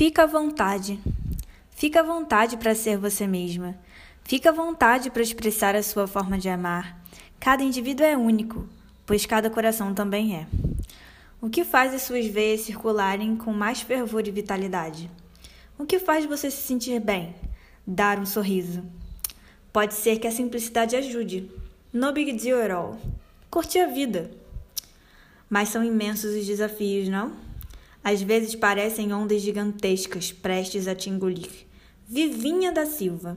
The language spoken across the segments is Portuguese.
Fica à vontade. Fica à vontade para ser você mesma. Fica à vontade para expressar a sua forma de amar. Cada indivíduo é único, pois cada coração também é. O que faz as suas veias circularem com mais fervor e vitalidade? O que faz você se sentir bem? Dar um sorriso. Pode ser que a simplicidade ajude. No big deal at all. Curtir a vida. Mas são imensos os desafios, não? Às vezes parecem ondas gigantescas prestes a te engolir. Vivinha da Silva.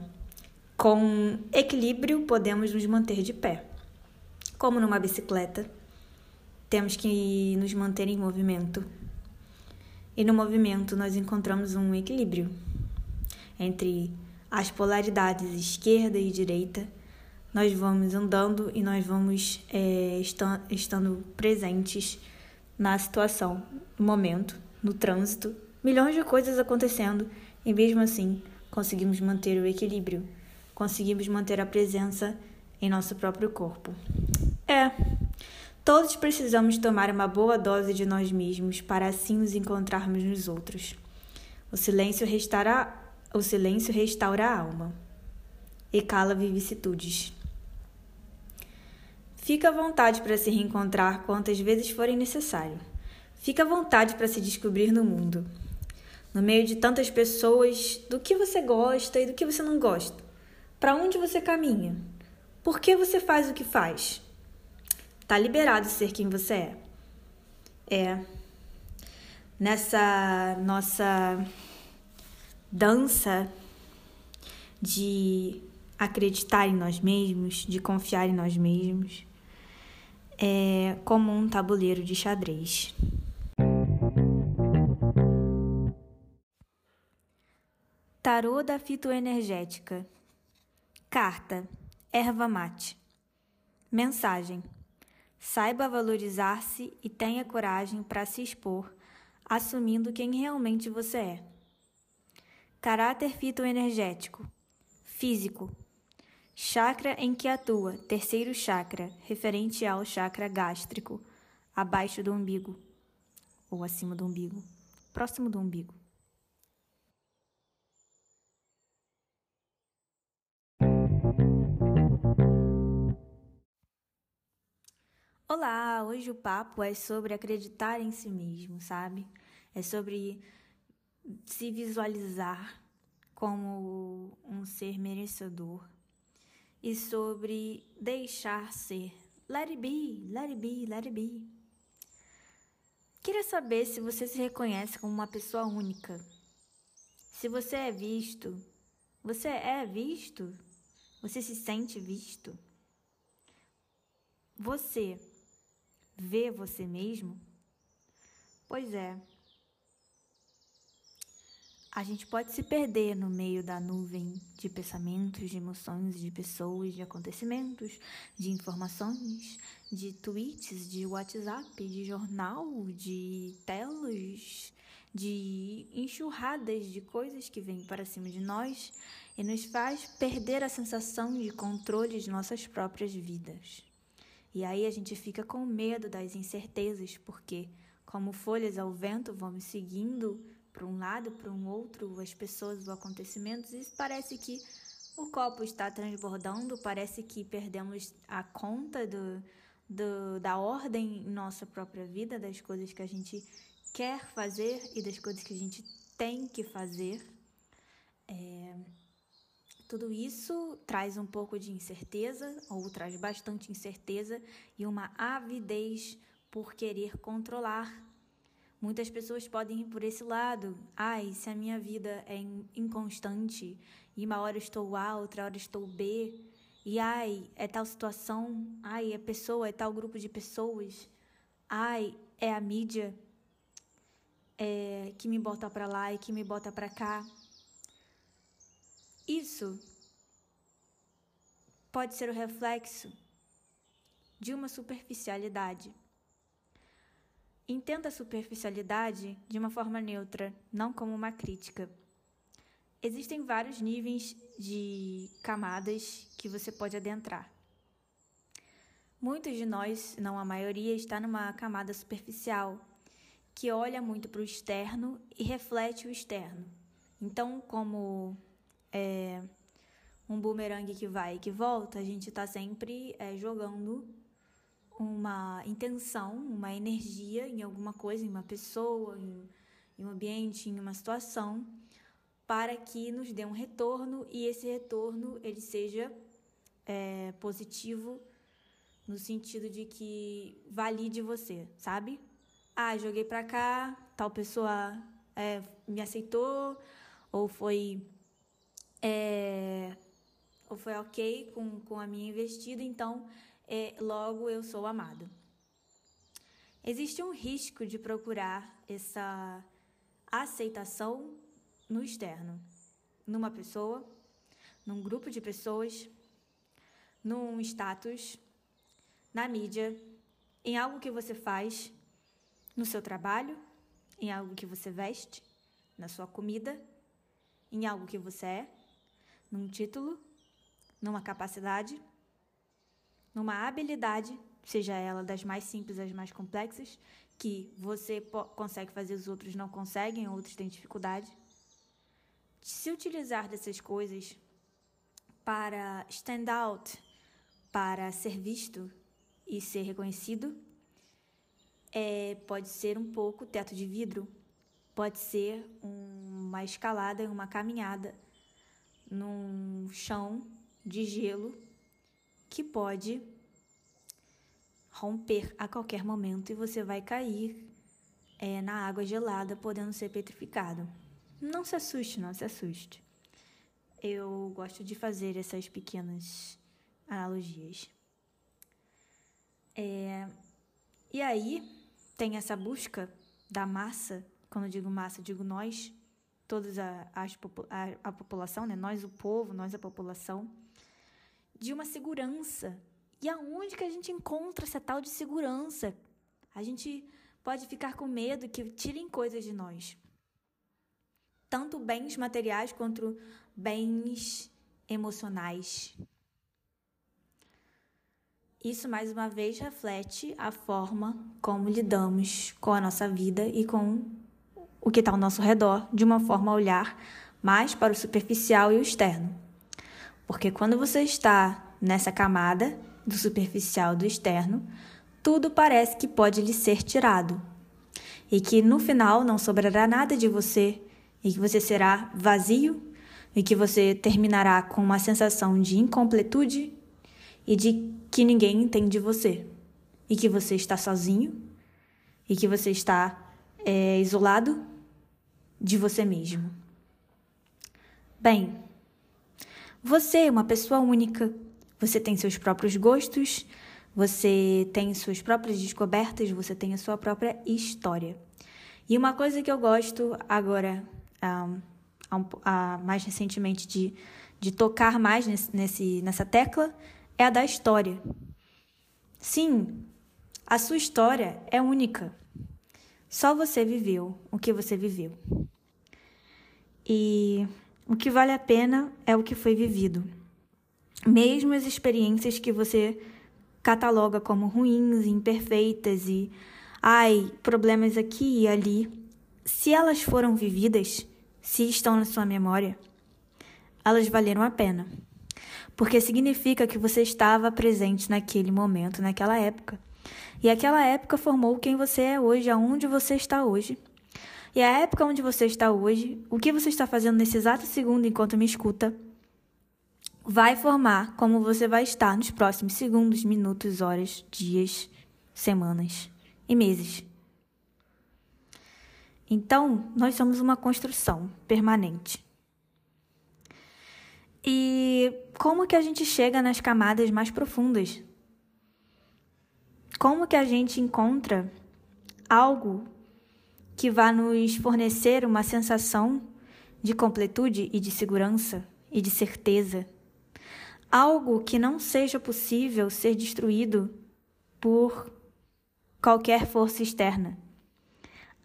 Com equilíbrio, podemos nos manter de pé. Como numa bicicleta, temos que nos manter em movimento. E no movimento, nós encontramos um equilíbrio entre as polaridades esquerda e direita. Nós vamos andando e nós vamos é, estando presentes na situação, no momento, no trânsito, milhões de coisas acontecendo e mesmo assim conseguimos manter o equilíbrio, conseguimos manter a presença em nosso próprio corpo. É, todos precisamos tomar uma boa dose de nós mesmos para assim nos encontrarmos nos outros. O silêncio restaura, o silêncio restaura a alma e cala vicissitudes. Fica à vontade para se reencontrar quantas vezes forem necessário. Fica à vontade para se descobrir no mundo. No meio de tantas pessoas, do que você gosta e do que você não gosta. Para onde você caminha? Por que você faz o que faz? Tá liberado ser quem você é. É. Nessa nossa dança de acreditar em nós mesmos, de confiar em nós mesmos, é como um tabuleiro de xadrez. Tarô da fitoenergética. Carta: Erva mate. Mensagem: Saiba valorizar-se e tenha coragem para se expor, assumindo quem realmente você é. Caráter fitoenergético. Físico: Chakra em que atua, terceiro chakra, referente ao chakra gástrico, abaixo do umbigo ou acima do umbigo, próximo do umbigo. Olá, hoje o papo é sobre acreditar em si mesmo, sabe? É sobre se visualizar como um ser merecedor e sobre deixar ser. Let it be, let it be, let it be. Queria saber se você se reconhece como uma pessoa única. Se você é visto, você é visto? Você se sente visto? Você vê você mesmo? Pois é, a gente pode se perder no meio da nuvem de pensamentos, de emoções, de pessoas, de acontecimentos, de informações, de tweets, de WhatsApp, de jornal, de telas, de enxurradas de coisas que vêm para cima de nós e nos faz perder a sensação de controle de nossas próprias vidas. E aí a gente fica com medo das incertezas, porque, como folhas ao vento, vamos seguindo para um lado, para um outro, as pessoas, os acontecimentos, e parece que o copo está transbordando, parece que perdemos a conta do, do, da ordem em nossa própria vida, das coisas que a gente quer fazer e das coisas que a gente tem que fazer. É, tudo isso traz um pouco de incerteza, ou traz bastante incerteza e uma avidez por querer controlar Muitas pessoas podem ir por esse lado. Ai, se a minha vida é inconstante e uma hora estou A, outra hora estou B, e ai, é tal situação, ai, é pessoa, é tal grupo de pessoas, ai, é a mídia é, que me bota para lá e que me bota para cá. Isso pode ser o reflexo de uma superficialidade. Entenda a superficialidade de uma forma neutra, não como uma crítica. Existem vários níveis de camadas que você pode adentrar. Muitos de nós, não a maioria, está numa camada superficial, que olha muito para o externo e reflete o externo. Então, como é, um bumerangue que vai e que volta, a gente está sempre é, jogando uma intenção, uma energia em alguma coisa, em uma pessoa, em, em um ambiente, em uma situação, para que nos dê um retorno e esse retorno ele seja é, positivo no sentido de que valide você, sabe? Ah, joguei para cá, tal pessoa é, me aceitou ou foi é, ou foi ok com, com a minha investida, então é, logo eu sou amado. Existe um risco de procurar essa aceitação no externo, numa pessoa, num grupo de pessoas, num status, na mídia, em algo que você faz, no seu trabalho, em algo que você veste, na sua comida, em algo que você é, num título, numa capacidade numa habilidade, seja ela das mais simples às mais complexas, que você consegue fazer, os outros não conseguem, outros têm dificuldade. Se utilizar dessas coisas para stand out, para ser visto e ser reconhecido, é, pode ser um pouco teto de vidro, pode ser uma escalada, uma caminhada num chão de gelo que pode romper a qualquer momento e você vai cair é, na água gelada, podendo ser petrificado. Não se assuste, não se assuste. Eu gosto de fazer essas pequenas analogias. É, e aí tem essa busca da massa, quando eu digo massa, digo nós, todos a, a, a população, né? nós o povo, nós a população, de uma segurança. E aonde que a gente encontra essa tal de segurança? A gente pode ficar com medo que tirem coisas de nós. Tanto bens materiais quanto bens emocionais. Isso mais uma vez reflete a forma como lidamos com a nossa vida e com o que está ao nosso redor, de uma forma a olhar mais para o superficial e o externo. Porque quando você está nessa camada do superficial do externo, tudo parece que pode lhe ser tirado. E que no final não sobrará nada de você, e que você será vazio, e que você terminará com uma sensação de incompletude e de que ninguém entende você, e que você está sozinho, e que você está é, isolado de você mesmo. Bem, você é uma pessoa única. Você tem seus próprios gostos, você tem suas próprias descobertas, você tem a sua própria história. E uma coisa que eu gosto agora, um, um, mais recentemente, de, de tocar mais nesse, nesse, nessa tecla é a da história. Sim, a sua história é única. Só você viveu o que você viveu. E o que vale a pena é o que foi vivido. Mesmo as experiências que você cataloga como ruins, imperfeitas e ai, problemas aqui e ali, se elas foram vividas, se estão na sua memória, elas valeram a pena. Porque significa que você estava presente naquele momento, naquela época. E aquela época formou quem você é hoje, aonde você está hoje. E a época onde você está hoje, o que você está fazendo nesse exato segundo enquanto me escuta, vai formar como você vai estar nos próximos segundos, minutos, horas, dias, semanas e meses. Então, nós somos uma construção permanente. E como que a gente chega nas camadas mais profundas? Como que a gente encontra algo que vá nos fornecer uma sensação de completude e de segurança e de certeza. Algo que não seja possível ser destruído por qualquer força externa.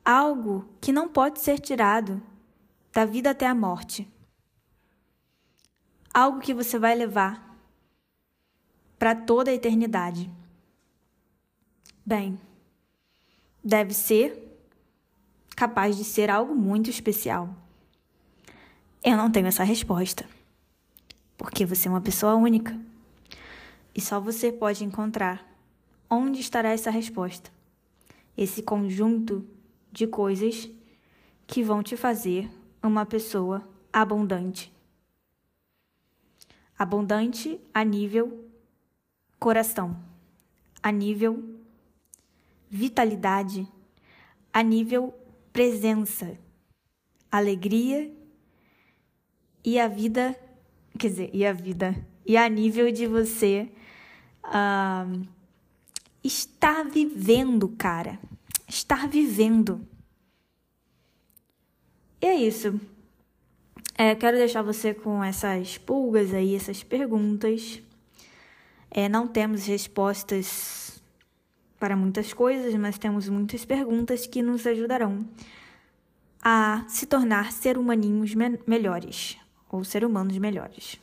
Algo que não pode ser tirado da vida até a morte. Algo que você vai levar para toda a eternidade. Bem, deve ser capaz de ser algo muito especial? Eu não tenho essa resposta. Porque você é uma pessoa única. E só você pode encontrar onde estará essa resposta. Esse conjunto de coisas que vão te fazer uma pessoa abundante. Abundante a nível coração, a nível vitalidade, a nível presença, alegria e a vida, quer dizer, e a vida, e a nível de você uh, estar vivendo, cara, estar vivendo. E é isso. É, quero deixar você com essas pulgas aí, essas perguntas. É, não temos respostas para muitas coisas, mas temos muitas perguntas que nos ajudarão a se tornar ser humaninhos me melhores ou ser humanos melhores.